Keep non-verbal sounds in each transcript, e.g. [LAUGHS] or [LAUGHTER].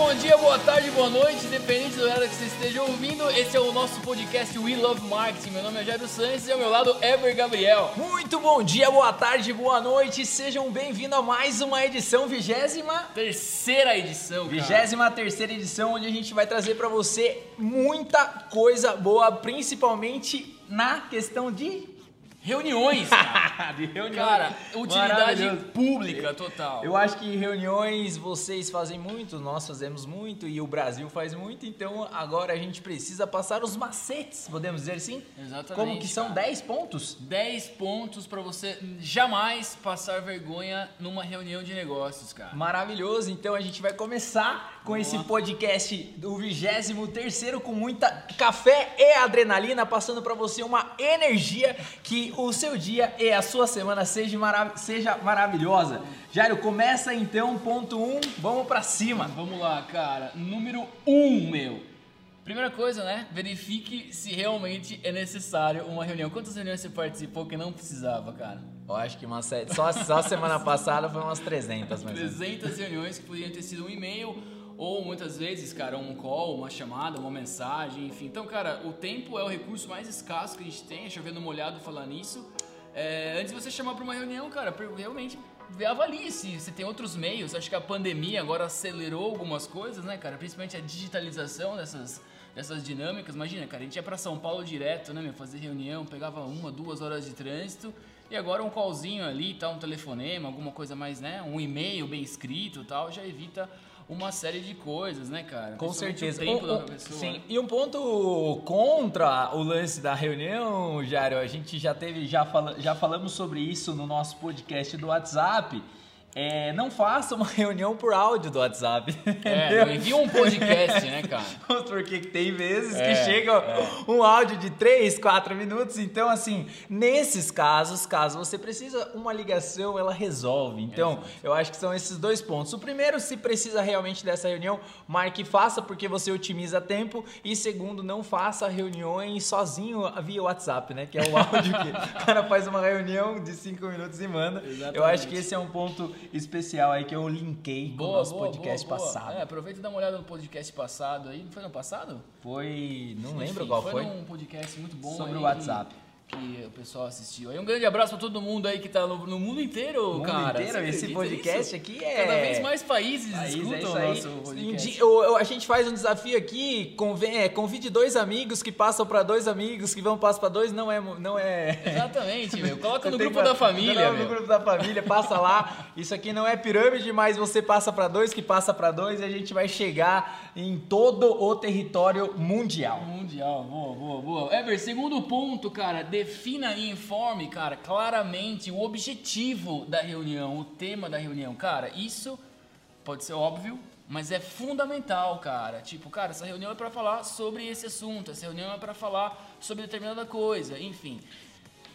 bom dia, boa tarde, boa noite, independente do horário que você esteja ouvindo. Esse é o nosso podcast We Love Marketing. Meu nome é Jairo Santos e ao meu lado Ever Gabriel. Muito bom dia, boa tarde, boa noite. Sejam bem-vindos a mais uma edição, vigésima Terceira edição, cara. Vigésima terceira edição, onde a gente vai trazer para você muita coisa boa, principalmente na questão de Reuniões, [LAUGHS] cara. de reuniões. Cara, utilidade pública total. Eu acho que reuniões vocês fazem muito, nós fazemos muito e o Brasil faz muito, então agora a gente precisa passar os macetes, podemos dizer assim? Exatamente, Como que são cara. 10 pontos? 10 pontos pra você jamais passar vergonha numa reunião de negócios, cara. Maravilhoso, então a gente vai começar com Vamos esse podcast do 23 terceiro com muita café e adrenalina, passando para você uma energia que o seu dia e a sua semana seja, marav seja maravilhosa. Jairo, começa então, ponto 1, um, vamos para cima. Vamos lá, cara. Número 1, um, meu. Primeira coisa, né? Verifique se realmente é necessário uma reunião. Quantas reuniões você participou que não precisava, cara? Eu acho que uma sete, só, só semana passada foi umas 300, mas 300 reuniões que poderiam ter sido um e-mail ou muitas vezes, cara, um call, uma chamada, uma mensagem, enfim. Então, cara, o tempo é o recurso mais escasso que a gente tem, chovendo molhado falar nisso. É, antes de você chamar para uma reunião, cara, realmente avalie se você tem outros meios. Acho que a pandemia agora acelerou algumas coisas, né, cara? Principalmente a digitalização dessas, dessas dinâmicas. Imagina, cara, a gente ia para São Paulo direto, né, meu, fazer reunião, pegava uma, duas horas de trânsito. E agora um callzinho ali, tá, um telefonema, alguma coisa mais, né, um e-mail bem escrito, tal, já evita uma série de coisas, né, cara? Com certeza. O tempo um- da pessoa. sim. E um ponto contra o lance da reunião, Jário, a gente já teve, já, fala, já falamos sobre isso no nosso podcast do WhatsApp. É, não faça uma [LAUGHS] reunião por áudio do WhatsApp. É, envia um podcast, né, cara? [LAUGHS] Porque tem vezes É, que chega um áudio de 3, 4 minutos. Então, assim, nesses casos, caso você precisa, uma ligação ela resolve. Então, eu acho que são esses dois pontos. O primeiro, se precisa realmente dessa reunião, marque e faça, porque você otimiza tempo. E segundo, não faça reuniões sozinho via WhatsApp, né? Que é o áudio que [LAUGHS] o cara faz uma reunião de 5 minutos e manda. Eu Exatamente. acho que esse é um ponto especial aí que eu linkei com o nosso podcast boa, boa. passado. É, aproveita e dá uma olhada no podcast passado aí. Não foi no passado? Foi. Não Enfim, lembro qual foi. um podcast muito bom Sobre aí o WhatsApp. Que, que o pessoal assistiu. Aí um grande abraço pra todo mundo aí que tá no, no mundo inteiro, mundo cara. inteiro, esse podcast nisso? aqui é. Cada vez mais países País, é escutam isso o nosso podcast. A gente faz um desafio aqui, é, convide dois amigos que passam pra dois amigos que vão passar pra dois, não é, não é. Exatamente, meu. [LAUGHS] Coloca no grupo que- da família, meu. no grupo da família, passa lá. Isso aqui não é pirâmide, mas você passa pra dois, que passa pra dois, e a gente vai chegar em todo o território mundial. Mundial, boa, boa, boa. Ever, segundo ponto, cara, defina e informe, cara, claramente o objetivo da reunião, o tema da reunião. Cara, isso pode ser óbvio, mas é fundamental, cara. Tipo, cara, essa reunião é pra falar sobre esse assunto, essa reunião é pra falar sobre determinada coisa, enfim.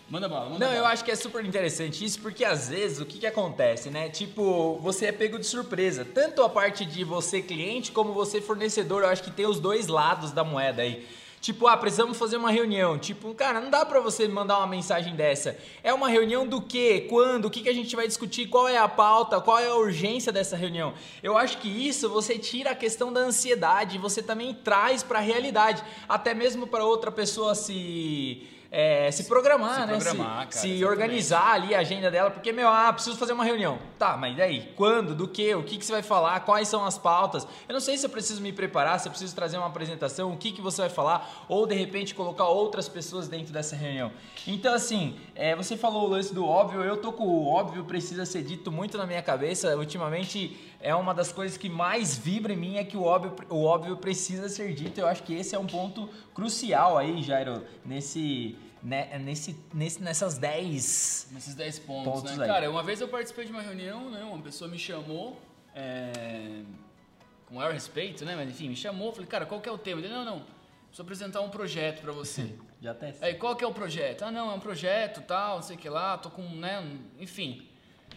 Manda bala, manda Não, bala. eu acho que é super interessante isso, porque às vezes o que, que acontece, né? Tipo, você é pego de surpresa. Tanto a parte de você cliente como você fornecedor, eu acho que tem os dois lados da moeda aí. Tipo, ah, precisamos fazer uma reunião. Tipo, cara, não dá pra você mandar uma mensagem dessa. É uma reunião do quê? Quando? O que, que a gente vai discutir? Qual é a pauta? Qual é a urgência dessa reunião? Eu acho que isso você tira a questão da ansiedade, você também traz pra realidade. Até mesmo pra outra pessoa se. É, se programar, se né? programar, se, cara, se exatamente. organizar ali a agenda dela, porque, meu, ah, preciso fazer uma reunião. Tá, mas e daí? Quando? Do que? O que, que você vai falar? Quais são as pautas? Eu não sei se eu preciso me preparar, se eu preciso trazer uma apresentação, o que, que você vai falar, ou de repente colocar outras pessoas dentro dessa reunião. Então, assim, é, você falou o lance do óbvio, eu tô com o óbvio, precisa ser dito muito na minha cabeça. Ultimamente, é uma das coisas que mais vibra em mim é que o óbvio, o óbvio precisa ser dito. Eu acho que esse é um ponto crucial aí, Jairo, nesse, né, nesse, nesse, nessas 10 Nesses 10 pontos, Pontos né? aí. Cara, uma vez eu participei de uma reunião, né? Uma pessoa me chamou, é, com maior respeito, né? Mas enfim, me chamou, falei, cara, qual que é o tema? Ele, não, não, preciso apresentar um projeto pra você. Já até Aí, qual que é o projeto? Ah, não, é um projeto, tal, não sei o que lá, tô com, né, enfim.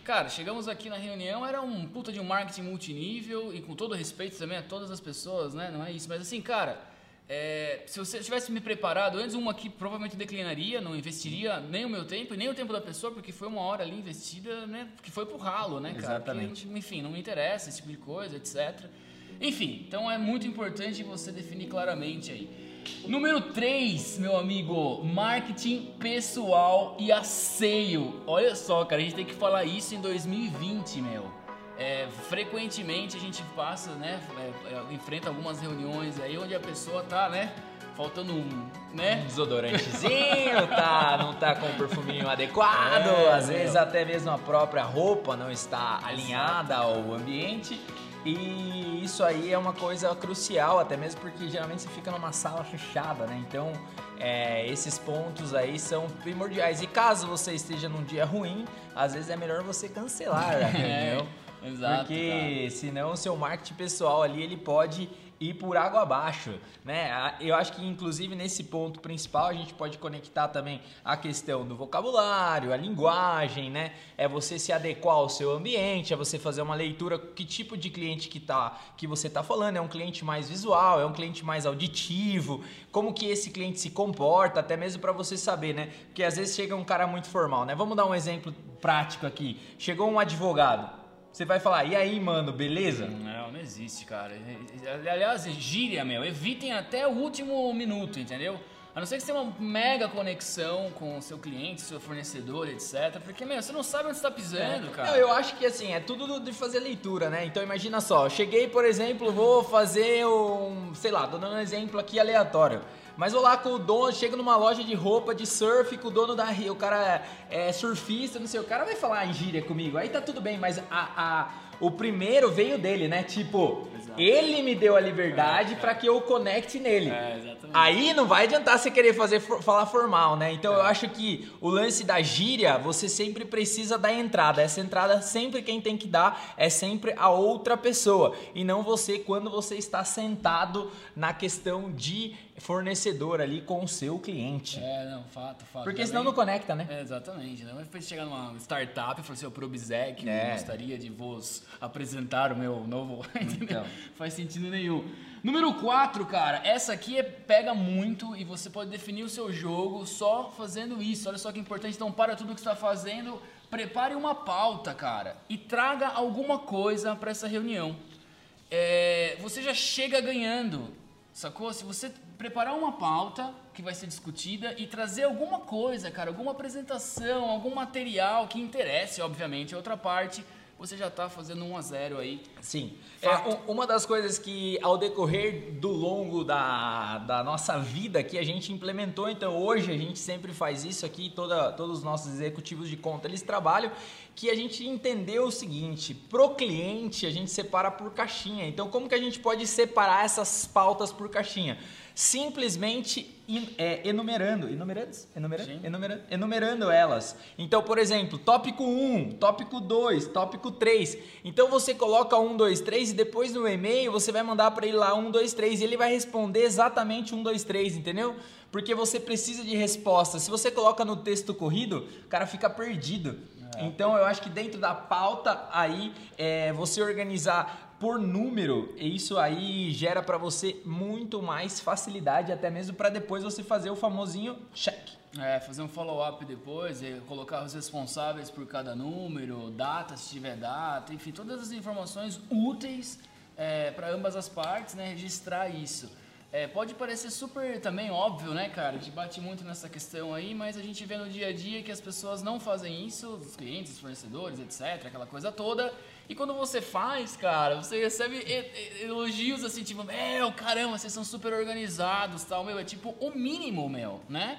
Cara, chegamos aqui na reunião, era um puta de um marketing multinível e com todo respeito também a todas as pessoas, né? Não é isso, mas assim, cara, é, se você tivesse me preparado antes, uma que provavelmente declinaria, não investiria nem o meu tempo e nem o tempo da pessoa, porque foi uma hora ali investida, né? Que foi pro ralo, né, cara? Exatamente. Porque, enfim, não me interessa esse tipo de coisa, etc. Enfim, então é muito importante você definir claramente aí. Número 3, meu amigo, marketing pessoal e asseio. Olha só, cara, a gente tem que falar isso em 2020, meu. É, frequentemente a gente passa, né, é, é, enfrenta algumas reuniões aí onde a pessoa tá, né, faltando um, né? Um desodorantezinho, tá, não tá com o perfuminho adequado, É, às vezes meu. até mesmo a própria roupa não está alinhada ao ambiente. E isso aí é uma coisa crucial, até mesmo porque geralmente você fica numa sala fechada, né? Então, é, esses pontos aí são primordiais. E caso você esteja num dia ruim, às vezes é melhor você cancelar a [LAUGHS] reunião. É, exato, Porque senão o seu marketing pessoal ali ele pode ir por água abaixo, né? Eu acho que inclusive nesse ponto principal a gente pode conectar também a questão do vocabulário, a linguagem, né? É você se adequar ao seu ambiente, é você fazer uma leitura que tipo de cliente que tá que você tá falando, é um cliente mais visual, é um cliente mais auditivo, como que esse cliente se comporta, até mesmo para você saber, né? Porque às vezes chega um cara muito formal, né? Vamos dar um exemplo prático aqui. Chegou um advogado, você vai falar, e aí, mano, beleza? Existe, cara. Aliás, gíria, meu, evitem até o último minuto, entendeu? A não ser que você tenha uma mega conexão com o seu cliente, seu fornecedor, etc. Porque, meu, você não sabe onde você tá pisando, cara. Não, eu acho que assim, é tudo do- de fazer leitura, né? Então imagina só, cheguei, por exemplo, vou fazer um, sei lá, tô dando um exemplo aqui aleatório. Mas vou lá com o dono, chego numa loja de roupa de surf com o dono da o cara é surfista, não sei, o cara vai falar em gíria comigo, aí tá tudo bem, mas a, a- o primeiro veio dele, né? Tipo, Exato. ele me deu a liberdade pra que eu conecte nele. É. Aí não vai adiantar você querer fazer falar formal, né? Então eu acho que o lance da gíria, você sempre precisa dar entrada. Essa entrada sempre quem tem que dar é sempre a outra pessoa e não você quando você está sentado na questão de fornecedor ali com o seu cliente. É, não, fato, fato. Porque senão não conecta, né? É, exatamente. Né? Mas chegar numa startup e falar assim, o Probizec, É. eu gostaria de vos apresentar o meu novo. [LAUGHS] Então. Faz sentido nenhum. Número 4, cara, essa aqui é, pega muito e você pode definir o seu jogo só fazendo isso. Olha só que importante. Então, para tudo que você está fazendo, prepare uma pauta, cara, e traga alguma coisa para essa reunião. É, você já chega ganhando, sacou? Se você preparar uma pauta que vai ser discutida e trazer alguma coisa, cara, alguma apresentação, algum material que interesse, obviamente, a outra parte, você já tá fazendo 1 a 0 aí. Sim. Fato. É, um- uma das coisas que ao decorrer do longo da, da nossa vida que a gente implementou, então hoje a gente sempre faz isso aqui, toda, todos os nossos executivos de conta eles trabalham, que a gente entendeu o seguinte, pro cliente a gente separa por caixinha. Então como que a gente pode separar essas pautas por caixinha? Simplesmente é, enumerando, enumerando, enumerando, Sim. enumerando, enumerando elas. Então, por exemplo, tópico 1, tópico 2, tópico 3. Então você coloca 1, 2, 3 e depois no e-mail você vai mandar para ele lá 1, 2, 3 e ele vai responder exatamente 1, 2, 3, entendeu? Porque você precisa de resposta. Se você coloca no texto corrido, o cara fica perdido. Então eu acho que dentro da pauta aí, é, você organizar por número, e isso aí gera para você muito mais facilidade, até mesmo para depois você fazer o famosinho check. É, fazer um follow-up depois, é, colocar os responsáveis por cada número, data, se tiver data, enfim, todas as informações úteis para ambas as partes, né? Registrar isso. É, pode parecer super também óbvio, né, cara? A gente bate muito nessa questão aí, mas a gente vê no dia a dia que as pessoas não fazem isso, os clientes, os fornecedores, etc., aquela coisa toda. E quando você faz, cara, você recebe elogios assim, tipo, meu, caramba, vocês são super organizados, tal, meu, é tipo o mínimo, meu, né?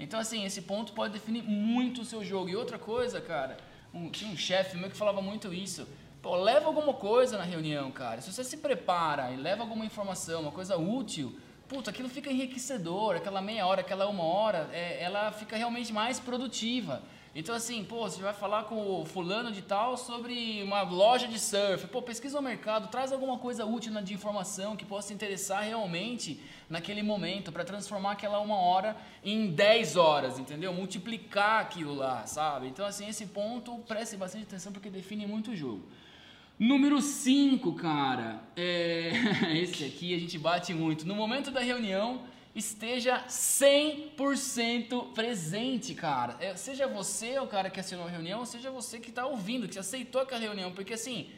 Então, assim, esse ponto pode definir muito o seu jogo. E outra coisa, cara, um- tinha um chefe meu que falava muito isso. Pô, leva alguma coisa na reunião, cara. Se você se prepara e leva alguma informação, uma coisa útil, puta, aquilo fica enriquecedor. Aquela meia hora, aquela uma hora, é, ela fica realmente mais produtiva. Então, assim, pô, você vai falar com o fulano de tal sobre uma loja de surf. Pô, pesquisa o mercado, traz alguma coisa útil de informação que possa interessar realmente naquele momento para transformar aquela uma hora em 10 horas, entendeu? Multiplicar aquilo lá, sabe? Então, assim, esse ponto, preste bastante atenção porque define muito o jogo. Número 5, cara. É... [LAUGHS] Esse aqui a gente bate muito. No momento da reunião, esteja 100% presente, cara. É, seja você o cara que assinou a reunião, seja você que está ouvindo, que aceitou aquela reunião. Porque assim,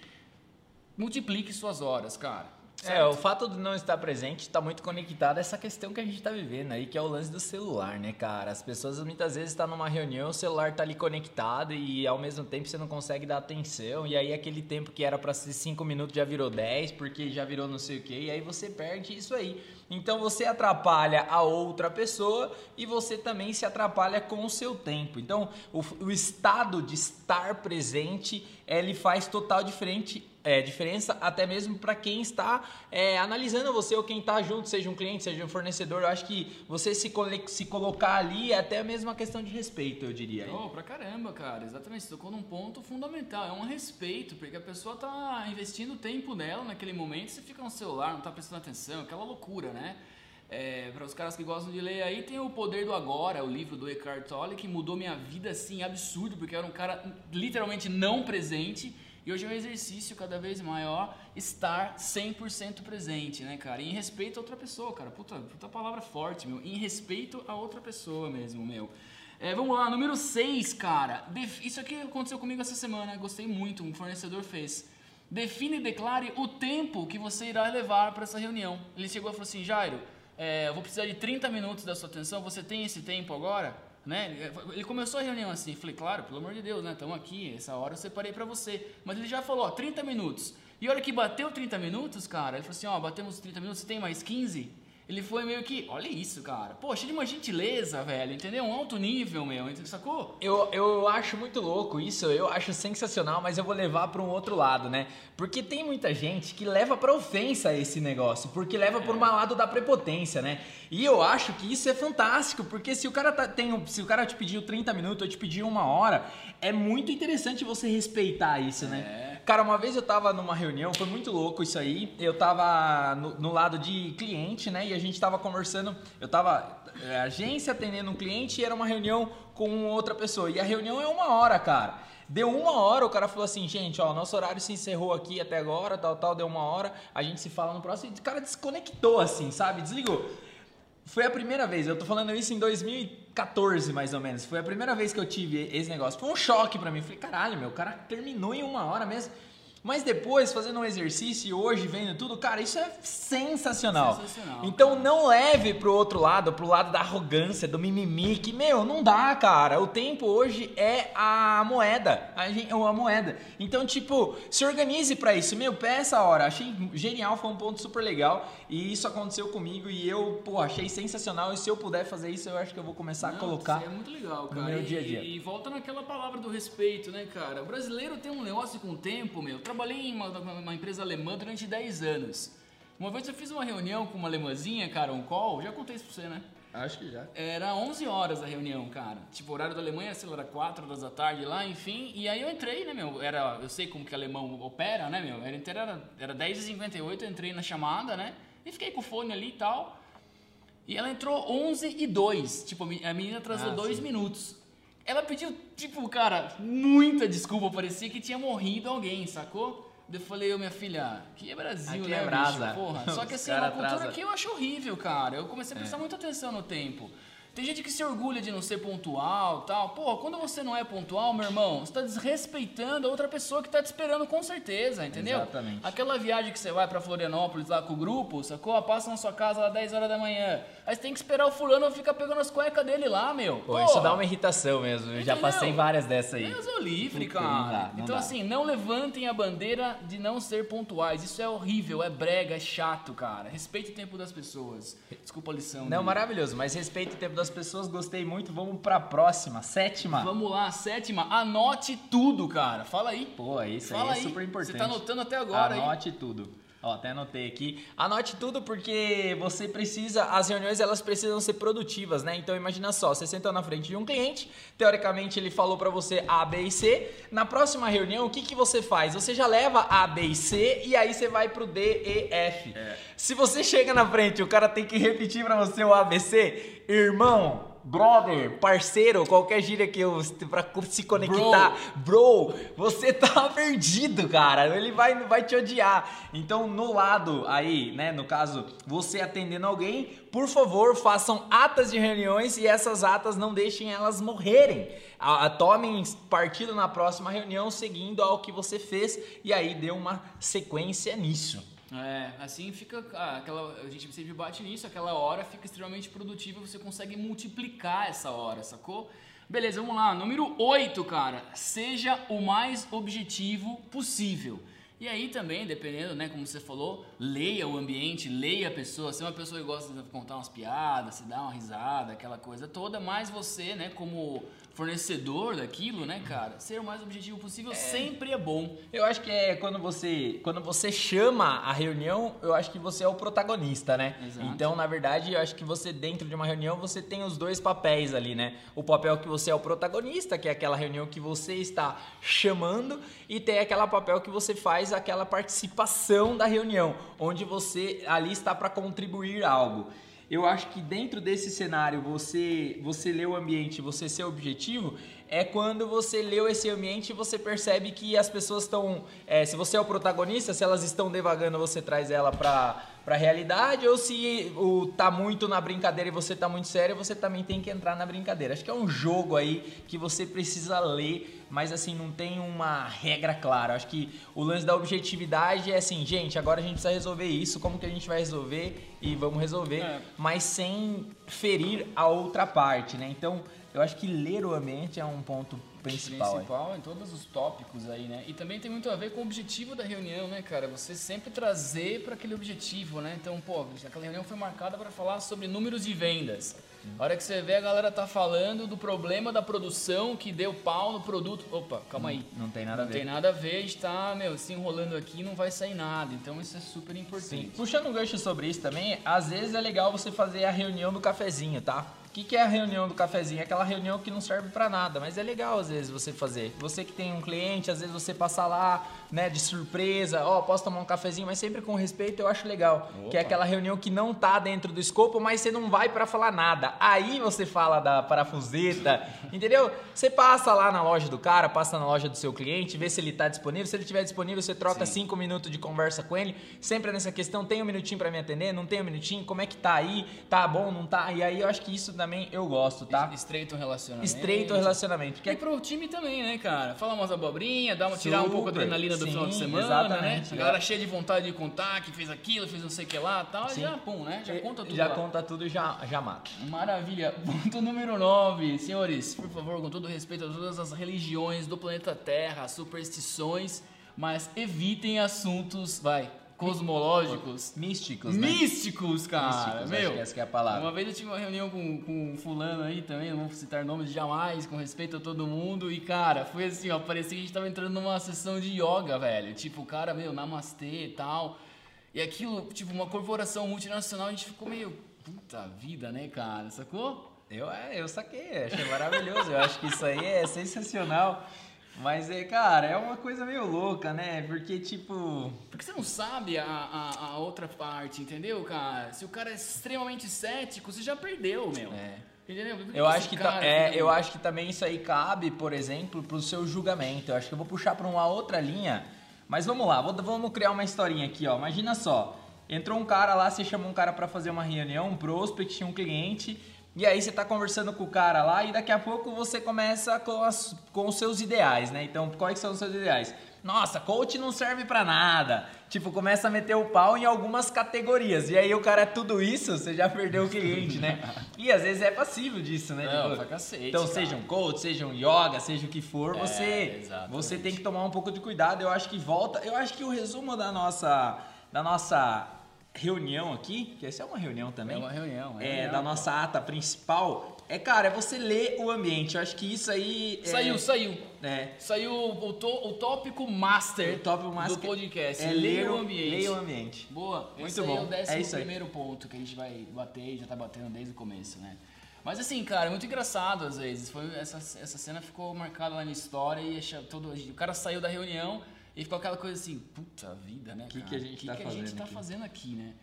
multiplique suas horas, cara. É, o fato de não estar presente está muito conectado a essa questão que a gente está vivendo aí, que é o lance do celular, né, cara? As pessoas muitas vezes estão numa reunião, o celular tá ali conectado e ao mesmo tempo você não consegue dar atenção, e aí aquele tempo que era para ser 5 minutos já virou 10, porque já virou não sei o quê, e aí você perde isso aí. Então você atrapalha a outra pessoa e você também se atrapalha com o seu tempo. Então o, o estado de estar presente ele faz total diferente é, diferença até mesmo para quem está é, analisando você ou quem está junto, seja um cliente, seja um fornecedor. Eu acho que você se, se colocar ali é até mesmo uma questão de respeito, eu diria. Oh, pra caramba, cara. Exatamente. Você tocou num ponto fundamental. É um respeito, porque a pessoa tá investindo tempo nela naquele momento. Você fica no celular, não tá prestando atenção, aquela loucura, né? É, para os caras que gostam de ler aí, tem o Poder do Agora, o livro do Eckhart Tolle, que mudou minha vida assim, absurdo, porque eu era um cara literalmente não presente e hoje é um exercício cada vez maior estar 100% presente, né, cara? Em respeito a outra pessoa, cara. Puta, puta palavra forte, meu. Em respeito a outra pessoa mesmo, meu. É, vamos lá, número 6, cara. Isso aqui aconteceu comigo essa semana, gostei muito, um fornecedor fez. Define e declare o tempo que você irá levar para essa reunião. Ele chegou e falou assim: Jairo, é, eu vou precisar de 30 minutos da sua atenção, você tem esse tempo agora? Né? Ele começou a reunião assim, falei, claro, pelo amor de Deus, né? Estamos aqui, essa hora eu separei para você. Mas ele já falou, ó, 30 minutos. E olha que bateu 30 minutos, cara. Ele falou assim, ó, batemos 30 minutos, você tem mais 15? Ele foi meio que, olha isso, cara. Poxa, de uma gentileza, velho, entendeu? Um alto nível, meu, sacou? Eu, eu acho muito louco isso, eu acho sensacional, mas eu vou levar para um outro lado, né? Porque tem muita gente que leva para ofensa esse negócio, porque leva por um lado da prepotência, né? E eu acho que isso é fantástico, porque se o cara tá, tem, se o cara te pediu 30 minutos ou te pediu uma hora, é muito interessante você respeitar isso, né? É. Cara, uma vez eu tava numa reunião, foi muito louco isso aí. Eu tava no, no lado de cliente, né? E a gente tava conversando, eu tava é, agência atendendo um cliente e era uma reunião com outra pessoa. E a reunião é uma hora, cara. Deu uma hora, o cara falou assim, gente, ó, nosso horário se encerrou aqui até agora, tal, tal, deu uma hora, a gente se fala no próximo. E o cara desconectou, assim, sabe? Desligou. Foi a primeira vez, eu tô falando isso em 2014 mais ou menos. Foi a primeira vez que eu tive esse negócio. Foi um choque para mim. Falei, caralho, meu, o cara terminou em uma hora mesmo. Mas depois, fazendo um exercício e hoje vendo tudo, cara, isso é sensacional. sensacional então cara. não leve pro outro lado, pro lado da arrogância, do mimimi, que, meu, não dá, cara. O tempo hoje é a moeda. A, a moeda. Então, tipo, se organize para isso. Meu, peça a hora. Achei genial, foi um ponto super legal. E isso aconteceu comigo e eu, pô, achei sensacional. E se eu puder fazer isso, eu acho que eu vou começar não, a colocar. Isso é muito legal, cara. No meu dia a dia. E, e volta naquela palavra do respeito, né, cara? O brasileiro tem um negócio com o tempo, meu trabalhei em uma, uma, empresa alemã durante 10 anos. Uma vez eu fiz uma reunião com uma alemãzinha, cara, um call, já contei isso pra você, né? Acho que já. Era 11 horas a reunião, cara. Tipo, o horário da Alemanha, sei lá, era 4 horas da tarde lá, enfim. E aí eu entrei, né, meu? Era, eu sei como que alemão opera, né, meu? Era, era, era 10h58, eu entrei na chamada, né? E fiquei com o fone ali e tal. E ela entrou 11 e 2. Tipo, a menina atrasou 2 ah, minutos. Ela pediu, tipo, cara, muita desculpa. Parecia que tinha morrido alguém, sacou? Eu falei, minha filha, aqui é Brasil, aqui né, é brasa. bicho? Porra. [LAUGHS] Só que assim, é uma cultura que eu acho horrível, cara. Eu comecei a prestar é. muita atenção no tempo. Tem gente que se orgulha de não ser pontual tal. Pô, quando você não é pontual, meu irmão, você tá desrespeitando a outra pessoa que tá te esperando com certeza, entendeu? Exatamente. Aquela viagem que você vai para Florianópolis lá com o grupo, sacou? Passa na sua casa lá 10 horas da manhã. Aí você tem que esperar o fulano ficar pegando as cuecas dele lá, meu. Pô, Pô isso dá uma irritação mesmo. Eu já passei várias dessas aí. Deus é livre, cara. Não dá, não então, dá. assim, não levantem a bandeira de não ser pontuais. Isso é horrível, é brega, é chato, cara. Respeite o tempo das pessoas. Desculpa a lição. Não, maravilhoso, mas respeite o tempo das pessoas, gostei muito. Vamos pra próxima, sétima. Vamos lá, sétima. Anote tudo, cara. Fala aí. Pô, isso Fala aí é super importante. Você tá anotando até agora, Anote aí. tudo. Ó, até anotei aqui. Anote tudo porque você precisa, as reuniões elas precisam ser produtivas, né? Então imagina só, você sentou na frente de um cliente, teoricamente ele falou para você A, B e C. Na próxima reunião, o que, que você faz? Você já leva A, B e C e aí você vai pro D, E, F. É. Se você chega na frente, o cara tem que repetir para você o A, B, C, irmão, brother, parceiro, qualquer gíria que eu para se conectar, bro. bro. você tá [LAUGHS] perdido, cara. Ele vai vai te odiar. Então, no lado aí, né, no caso, você atendendo alguém, por favor, façam atas de reuniões e essas atas não deixem elas morrerem. A, a, tomem partido na próxima reunião seguindo ao que você fez e aí dê uma sequência nisso. É, assim fica ah, aquela a gente sempre bate nisso, aquela hora fica extremamente produtiva, você consegue multiplicar essa hora, sacou? Beleza, vamos lá. Número 8, cara. Seja o mais objetivo possível. E aí também, dependendo, né, como você falou, leia o ambiente, leia a pessoa. Se é uma pessoa que gosta de contar umas piadas, se dá uma risada, aquela coisa toda, mas você, né, como fornecedor daquilo, né, cara, ser o mais objetivo possível é. sempre é bom. Eu acho que é quando você, quando você chama a reunião, eu acho que você é o protagonista, né? Exato. Então, na verdade, eu acho que você dentro de uma reunião você tem os dois papéis ali, né? O papel que você é o protagonista, que é aquela reunião que você está chamando, e tem aquela papel que você faz aquela participação da reunião, onde você ali está para contribuir algo. Eu acho que dentro desse cenário, você, você lê o ambiente, você ser objetivo, é quando você leu esse ambiente e você percebe que as pessoas estão. É, se você é o protagonista, se elas estão devagando, você traz ela para para a realidade ou se o tá muito na brincadeira e você tá muito sério, você também tem que entrar na brincadeira. Acho que é um jogo aí que você precisa ler, mas assim não tem uma regra clara. Acho que o lance da objetividade é assim, gente, agora a gente precisa resolver isso, como que a gente vai resolver e vamos resolver, é. mas sem ferir a outra parte, né? Então, eu acho que ler o ambiente é um ponto principal. Principal em todos os tópicos aí, né? E também tem muito a ver com o objetivo da reunião, né, cara? Você sempre trazer para aquele objetivo, né? Então, pô, aquela reunião foi marcada para falar sobre números de vendas. A hora que você vê, a galera tá falando do problema da produção que deu pau no produto. Opa, calma aí. Não, não tem nada não a ver. Não tem nada a ver, a gente tá, meu, se enrolando aqui não vai sair nada. Então isso é super importante. Sim. Puxando um gancho sobre isso também, às vezes é legal você fazer a reunião do cafezinho, tá? O que, que é a reunião do cafezinho? É aquela reunião que não serve para nada, mas é legal às vezes você fazer. Você que tem um cliente, às vezes você passa lá, né, de surpresa, ó, oh, posso tomar um cafezinho, mas sempre com respeito, eu acho legal. Opa. Que é aquela reunião que não tá dentro do escopo, mas você não vai para falar nada. Aí você fala da parafuseta, [LAUGHS] entendeu? Você passa lá na loja do cara, passa na loja do seu cliente, vê se ele tá disponível. Se ele tiver disponível, você troca Sim. cinco minutos de conversa com ele. Sempre nessa questão, tem um minutinho para me atender? Não tem um minutinho? Como é que tá aí? Tá bom, não tá? E aí eu acho que isso também eu gosto, tá? Estreito o relacionamento. Estreito o relacionamento. Porque... E pro time também, né, cara? Fala umas abobrinhas, dá uma, tirar um pouco a adrenalina do Sim, final de semana, né? exatamente, né? A galera cheia de vontade de contar que fez aquilo, fez não sei o que lá e tal, Sim. já pum, né? Já conta tudo Já lá. conta tudo e já, já mata. Maravilha. [LAUGHS] Ponto número 9. Senhores, por favor, com todo respeito a todas as religiões do planeta Terra, superstições, mas evitem assuntos, vai, cosmológicos. Místicos, né? Místicos, cara. Místicos, Meu, essa que é a palavra. Uma vez eu tive uma reunião com, com um fulano aí também, não vou citar nomes jamais, com respeito a todo mundo. E, cara, foi assim, ó, parecia que a gente tava entrando numa sessão de yoga, velho. Tipo, o cara, meu, namastê e tal. E aquilo, tipo, uma corporação multinacional, a gente ficou meio, puta vida, né, cara? Sacou? Eu, é, eu saquei, achei maravilhoso. eu acho que isso aí é sensacional. Mas, é, cara, é uma coisa meio louca, né? Porque, tipo. Porque você não sabe a, a, a, outra parte, entendeu, cara? Se o cara é extremamente cético, você já perdeu, meu. É. Entendeu? Eu acho, que tá, é, eu acho que também isso aí cabe, por exemplo, pro seu julgamento. Eu acho que eu vou puxar para uma outra linha. Mas vamos lá, vou, vamos criar uma historinha aqui, ó. Imagina só. Entrou um cara lá, você chamou um cara para fazer uma reunião, um prospect, um cliente. E aí você está conversando com o cara lá e daqui a pouco você começa com, as, com os seus ideais, né? Então, quais são os seus ideais? Nossa, coach não serve para nada. Tipo, começa a meter o pau em algumas categorias. E aí o cara é tudo isso, você já perdeu o cliente, né? E às vezes é passivo disso, né? Não, tipo, cacete, então, cara. seja um coach, seja um yoga, seja o que for, é, você, você tem que tomar um pouco de cuidado. Eu acho que volta. Eu acho que o resumo da nossa, da nossa reunião aqui, que essa é uma reunião também. É uma reunião. É, reunião, da nossa ata principal. É, cara, é você ler o ambiente. Eu acho que isso aí. É... Saiu, saiu. É. Saiu o, to, o tópico master, o tópico master do podcast. É ler o ambiente. Ler o ambiente. Boa. Muito Esse bom. é o décimo é primeiro ponto que a gente vai bater e já tá batendo desde o começo, né? Mas assim, cara, é muito engraçado às vezes. Foi, essa, essa cena ficou marcada lá na história e todo, o cara saiu da reunião e ficou aquela coisa assim, puta vida, né? O que, que a gente que tá que fazendo? A gente tá aqui? fazendo aqui, né?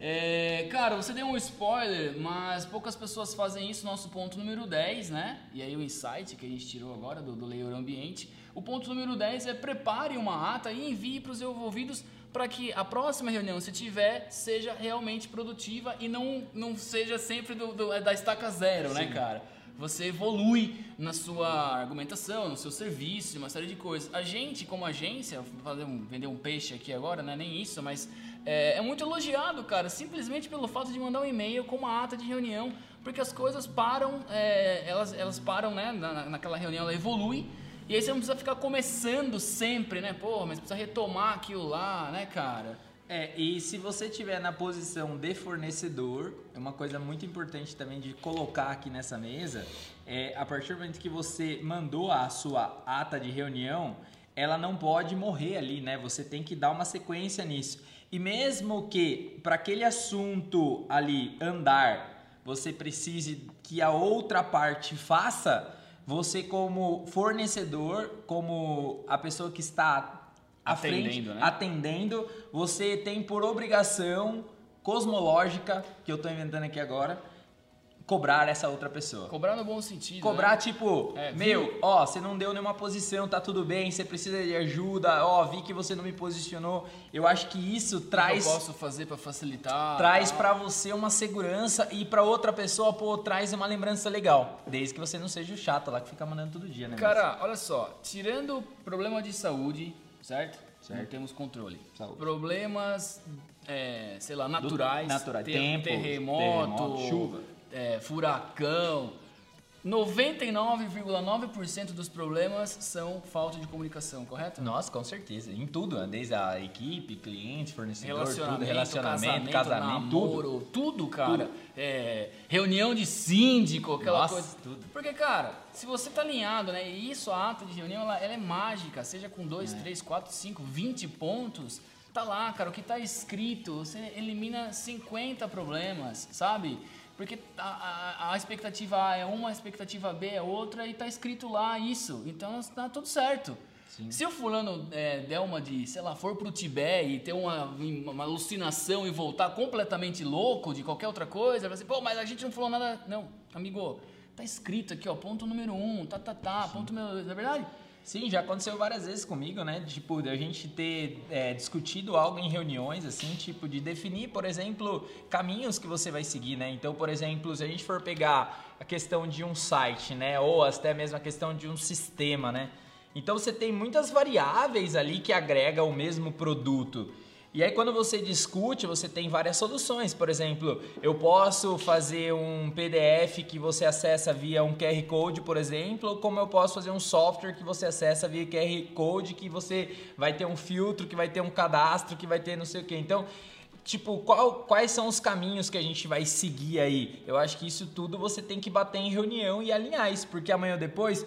É, cara, você deu um spoiler, mas poucas pessoas fazem isso. Nosso ponto número 10, né? E aí o insight que a gente tirou agora do, do Leior Ambiente. O ponto número 10 é prepare uma ata e envie para os envolvidos para que a próxima reunião, se tiver, seja realmente produtiva e não, não seja sempre do, do da estaca zero, né, Sim. né, cara? Você evolui na sua argumentação, no seu serviço, uma série de coisas. A gente, como agência, fazer um, vender um peixe aqui agora, não é nem isso, mas é, é muito elogiado, cara, simplesmente pelo fato de mandar um e-mail com uma ata de reunião, porque as coisas param, é, elas, elas param, né? Na, naquela reunião ela evolui. E aí você não precisa ficar começando sempre, né? Pô, mas precisa retomar aquilo lá, né, cara? É, e se você estiver na posição de fornecedor, é uma coisa muito importante também de colocar aqui nessa mesa, é a partir do momento que você mandou a sua ata de reunião, ela não pode morrer ali, né? Você tem que dar uma sequência nisso. E mesmo que para aquele assunto ali andar, você precise que a outra parte faça, você como fornecedor, como a pessoa que está à Atendendo, frente, né? atendendo, você tem por obrigação cosmológica, que eu estou inventando aqui agora, cobrar essa outra pessoa. Cobrar no bom sentido. Cobrar né? tipo, É, meu, ó, você não deu nenhuma posição, tá tudo bem, você precisa de ajuda, ó, vi que você não me posicionou. Eu acho que isso O que traz eu posso fazer pra facilitar? traz tal. pra você uma segurança e pra outra pessoa, pô, traz uma lembrança legal, desde que você não seja o chato lá que fica mandando todo dia, né? Cara, olha só, tirando problema de saúde, certo? Certo. Não temos controle. Saúde. Problemas, é, sei lá, naturais. naturais, ter- tempo, terremoto, terremoto, chuva. é, furacão. 99,9% dos problemas são falta de comunicação, correto? Nossa, com certeza, em tudo, né? desde a equipe, cliente, fornecedor, Relacionamento, tudo, relacionamento, casamento, casamento, tudo. namoro, tudo, cara. É, reunião de síndico, aquela Nossa, coisa. tudo. Porque, cara, se você tá alinhado, né? E isso, a ata de reunião, ela, ela é mágica. Seja com 2, 3, 4, 5, 20 pontos. Tá lá, cara, o que tá escrito, você elimina 50 problemas, sabe? Porque a, a, a expectativa A é uma, a expectativa B é outra e tá escrito lá isso. Então tá tudo certo. Se o fulano é, der uma de, sei lá, for pro Tibete e ter uma, uma alucinação e voltar completamente louco de qualquer outra coisa, vai assim, pô, mas a gente não falou nada. Não, amigo, tá escrito aqui, ó, ponto número um, tá, tá, tá, ponto número dois, não é verdade? Sim, já aconteceu várias vezes comigo, né? Tipo, a gente ter é, discutido algo em reuniões, assim, tipo, de definir, por exemplo, caminhos que você vai seguir, né? Então, por exemplo, se a gente for pegar a questão de um site, né? Ou até mesmo a questão de um sistema, né? Então você tem muitas variáveis ali que agregam o mesmo produto. E aí quando você discute, você tem várias soluções. Por exemplo, eu posso fazer um PDF que você acessa via um QR Code, por exemplo, como eu posso fazer um software que você acessa via QR Code, que você vai ter um filtro, que vai ter um cadastro, que vai ter não sei o quê. Então, tipo, qual- quais são os caminhos que a gente vai seguir aí? Eu acho que isso tudo você tem que bater em reunião e alinhar isso, porque amanhã ou depois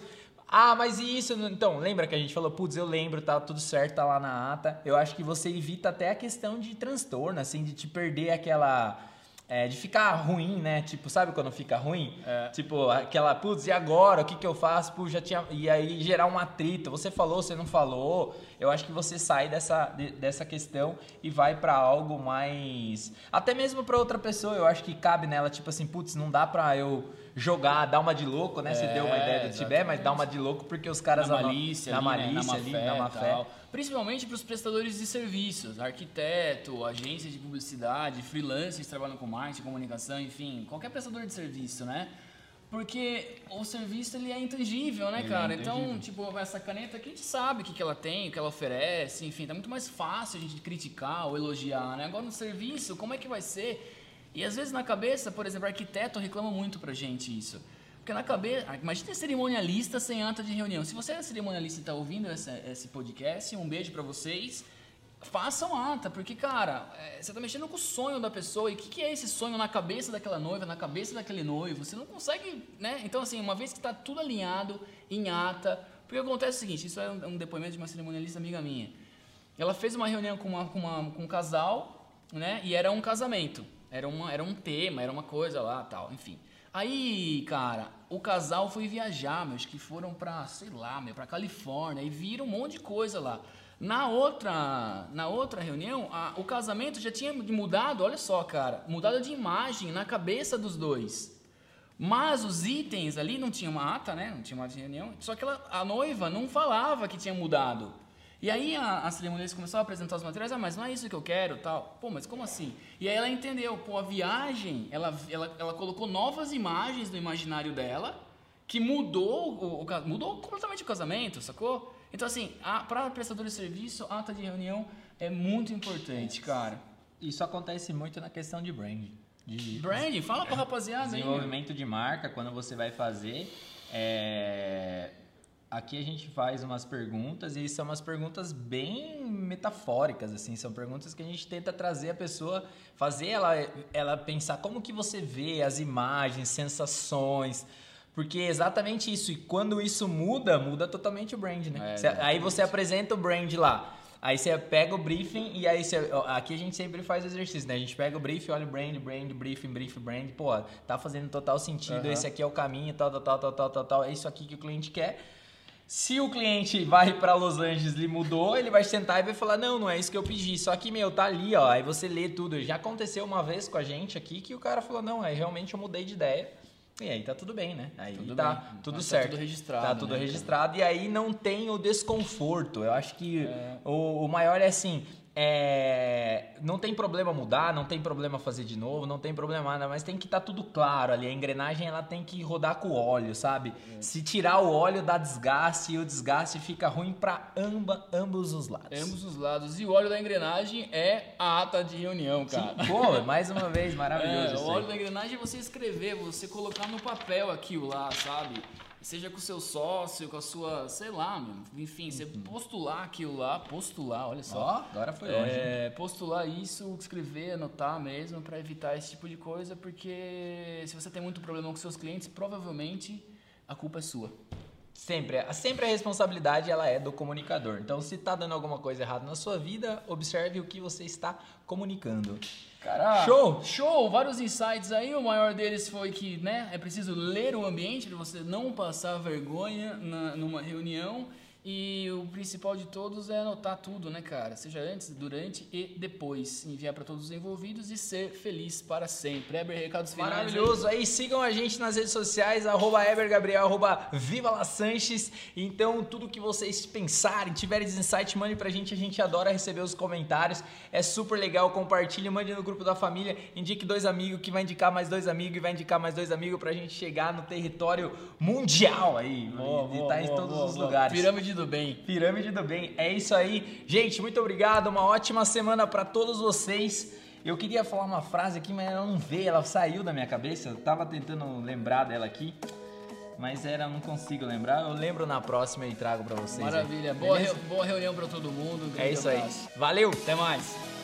ah, mas e isso? Então, lembra que a gente falou, putz, eu lembro, tá tudo certo, tá lá na ata. Eu acho que você evita até a questão de transtorno, assim, de te perder aquela. É, de ficar ruim, né? Tipo, sabe quando fica ruim? É. Tipo, aquela, putz, e agora? O que, que eu faço? Putz, já tinha. E aí gerar um atrito. Você falou, você não falou. Eu acho que você sai dessa, de- dessa questão e vai pra algo mais. Até mesmo pra outra pessoa, eu acho que cabe nela, tipo assim, putz, não dá pra eu jogar, dar uma de louco, né? Você É, deu uma ideia do Tibete, mas dá uma de louco porque os caras na malícia, na ali, né? malícia na ali, fé, na má fé. tal. Principalmente para os prestadores de serviços, arquiteto, agências de publicidade, freelancers que trabalham com marketing, comunicação, enfim, qualquer prestador de serviço, né? Porque o serviço ele é intangível, né, Ele é cara? então, intangível. tipo, essa caneta aqui a gente sabe o que, que ela tem, o que ela oferece, enfim, tá muito mais fácil a gente criticar ou elogiar, né? Agora no serviço, como é que vai ser? E às vezes na cabeça, por exemplo, arquiteto reclama muito pra gente isso. Porque na cabeça. ah, Imagina cerimonialista sem ata de reunião. Se você é cerimonialista e está ouvindo essa- esse podcast, um beijo para vocês. Façam ata, porque, cara, é, você tá mexendo com o sonho da pessoa. E o que, que é esse sonho na cabeça daquela noiva, na cabeça daquele noivo? Você não consegue, né? Então, assim, uma vez que tá tudo alinhado em ata. Porque acontece o seguinte: isso é um, um depoimento de uma cerimonialista amiga minha. Ela fez uma reunião com, uma, com, uma- com um casal, né? E era um casamento. Era, uma, era um tema, era uma coisa lá tal, enfim. Aí, cara, o casal foi viajar, meus, que foram pra, sei lá, meu, pra Califórnia e viram um monte de coisa lá. Na outra, na outra reunião, a- o casamento já tinha mudado, olha só, cara, mudado de imagem na cabeça dos dois. Mas os itens ali não tinha uma ata, né? Não tinha uma reunião. Só que ela, a noiva não falava que tinha mudado. E aí a, a cerimonialista começou a apresentar os materiais. Ah, mas não é isso que eu quero, tal. Pô, mas como assim? E aí ela entendeu. Pô, a viagem, ela, ela, ela colocou novas imagens no imaginário dela que mudou o, o mudou completamente o casamento, sacou? Então assim, para prestador de serviço, a ata de reunião é muito importante, cara. Isso acontece muito na questão de brand. De Branding, fala pra rapaziada aí. desenvolvimento de marca, quando você vai fazer. é, Aqui a gente faz umas perguntas e são umas perguntas bem metafóricas, assim, são perguntas que a gente tenta trazer a pessoa, fazer ela, ela pensar como que você vê as imagens, sensações, porque é exatamente isso. E quando isso muda, muda totalmente o brand, né? É, Você- aí você apresenta o brand lá. Aí você pega o briefing e aí você, aqui a gente sempre faz exercício, né? A gente pega o briefing, olha o brand, brand, briefing, briefing, brand, pô, tá fazendo total sentido, Aham. esse aqui é o caminho, tal, tal, tal, tal, tal, tal, tal, é isso aqui que o cliente quer. Se o cliente vai pra Los Angeles e mudou, ele vai sentar e vai falar: Não, não é isso que eu pedi. Só que, meu, tá ali, ó. Aí você lê tudo. Já aconteceu uma vez com a gente aqui que o cara falou: Não, aí realmente eu mudei de ideia. E aí tá tudo bem, né? Aí Tudo tá bem. tudo Mas tá certo. tudo registrado, Tá tudo né, registrado. E aí não tem o desconforto. Eu acho que É. o, o maior é assim. É, não tem problema mudar, não tem problema fazer de novo, não tem problema nada, mas tem que estar tudo claro ali. A engrenagem ela tem que rodar com óleo, sabe? Se tirar o óleo dá desgaste e o desgaste fica ruim para amba, ambos os lados. Ambos os lados. E o óleo da engrenagem é a ata de reunião, cara. Sim, pô, mais uma vez, [LAUGHS] maravilhoso É, o óleo da engrenagem é você escrever, você colocar no papel aquilo lá, sabe? Seja com o seu sócio, com a sua, sei lá, meu, enfim, você postular aquilo lá, postular, olha só. Ó, agora foi longe. É, postular isso, escrever, anotar mesmo, pra evitar esse tipo de coisa, porque se você tem muito problema com seus clientes, provavelmente a culpa é sua. Sempre, sempre a responsabilidade ela é do comunicador. Então, se tá dando alguma coisa errada na sua vida, observe o que você está comunicando. Cara, Show! Show! Vários insights aí. O maior deles foi que, né, é preciso ler o ambiente para você não passar vergonha na, numa reunião. E o principal de todos é anotar tudo, né, cara? Seja antes, durante e depois. Enviar para todos os envolvidos e ser feliz para sempre. Eber, recados finais. aí? Maravilhoso. Aí sigam a gente nas redes sociais, arroba evergabriel, arroba Viva La Sanches. Então, tudo que vocês pensarem, tiverem insight, mande pra gente. A gente adora receber os comentários. É super legal. Compartilhe, mande no grupo da família. Indique dois amigos, que vai indicar mais dois amigos, e vai indicar mais dois amigos pra gente chegar no território mundial aí. Boa, e boa, tá em boa, todos boa, os lugares. Pirâmide do bem. Pirâmide do Bem. É isso aí. Gente, muito obrigado. Uma ótima semana para todos vocês. Eu queria falar uma frase aqui, mas ela não veio, ela saiu da minha cabeça. Eu tava tentando lembrar dela aqui, mas era, não consigo lembrar. Eu lembro na próxima e trago para vocês. aí. Maravilha. Boa, Beleza? re- boa reunião para todo mundo. Um É isso aí. abraço. Valeu. Até mais.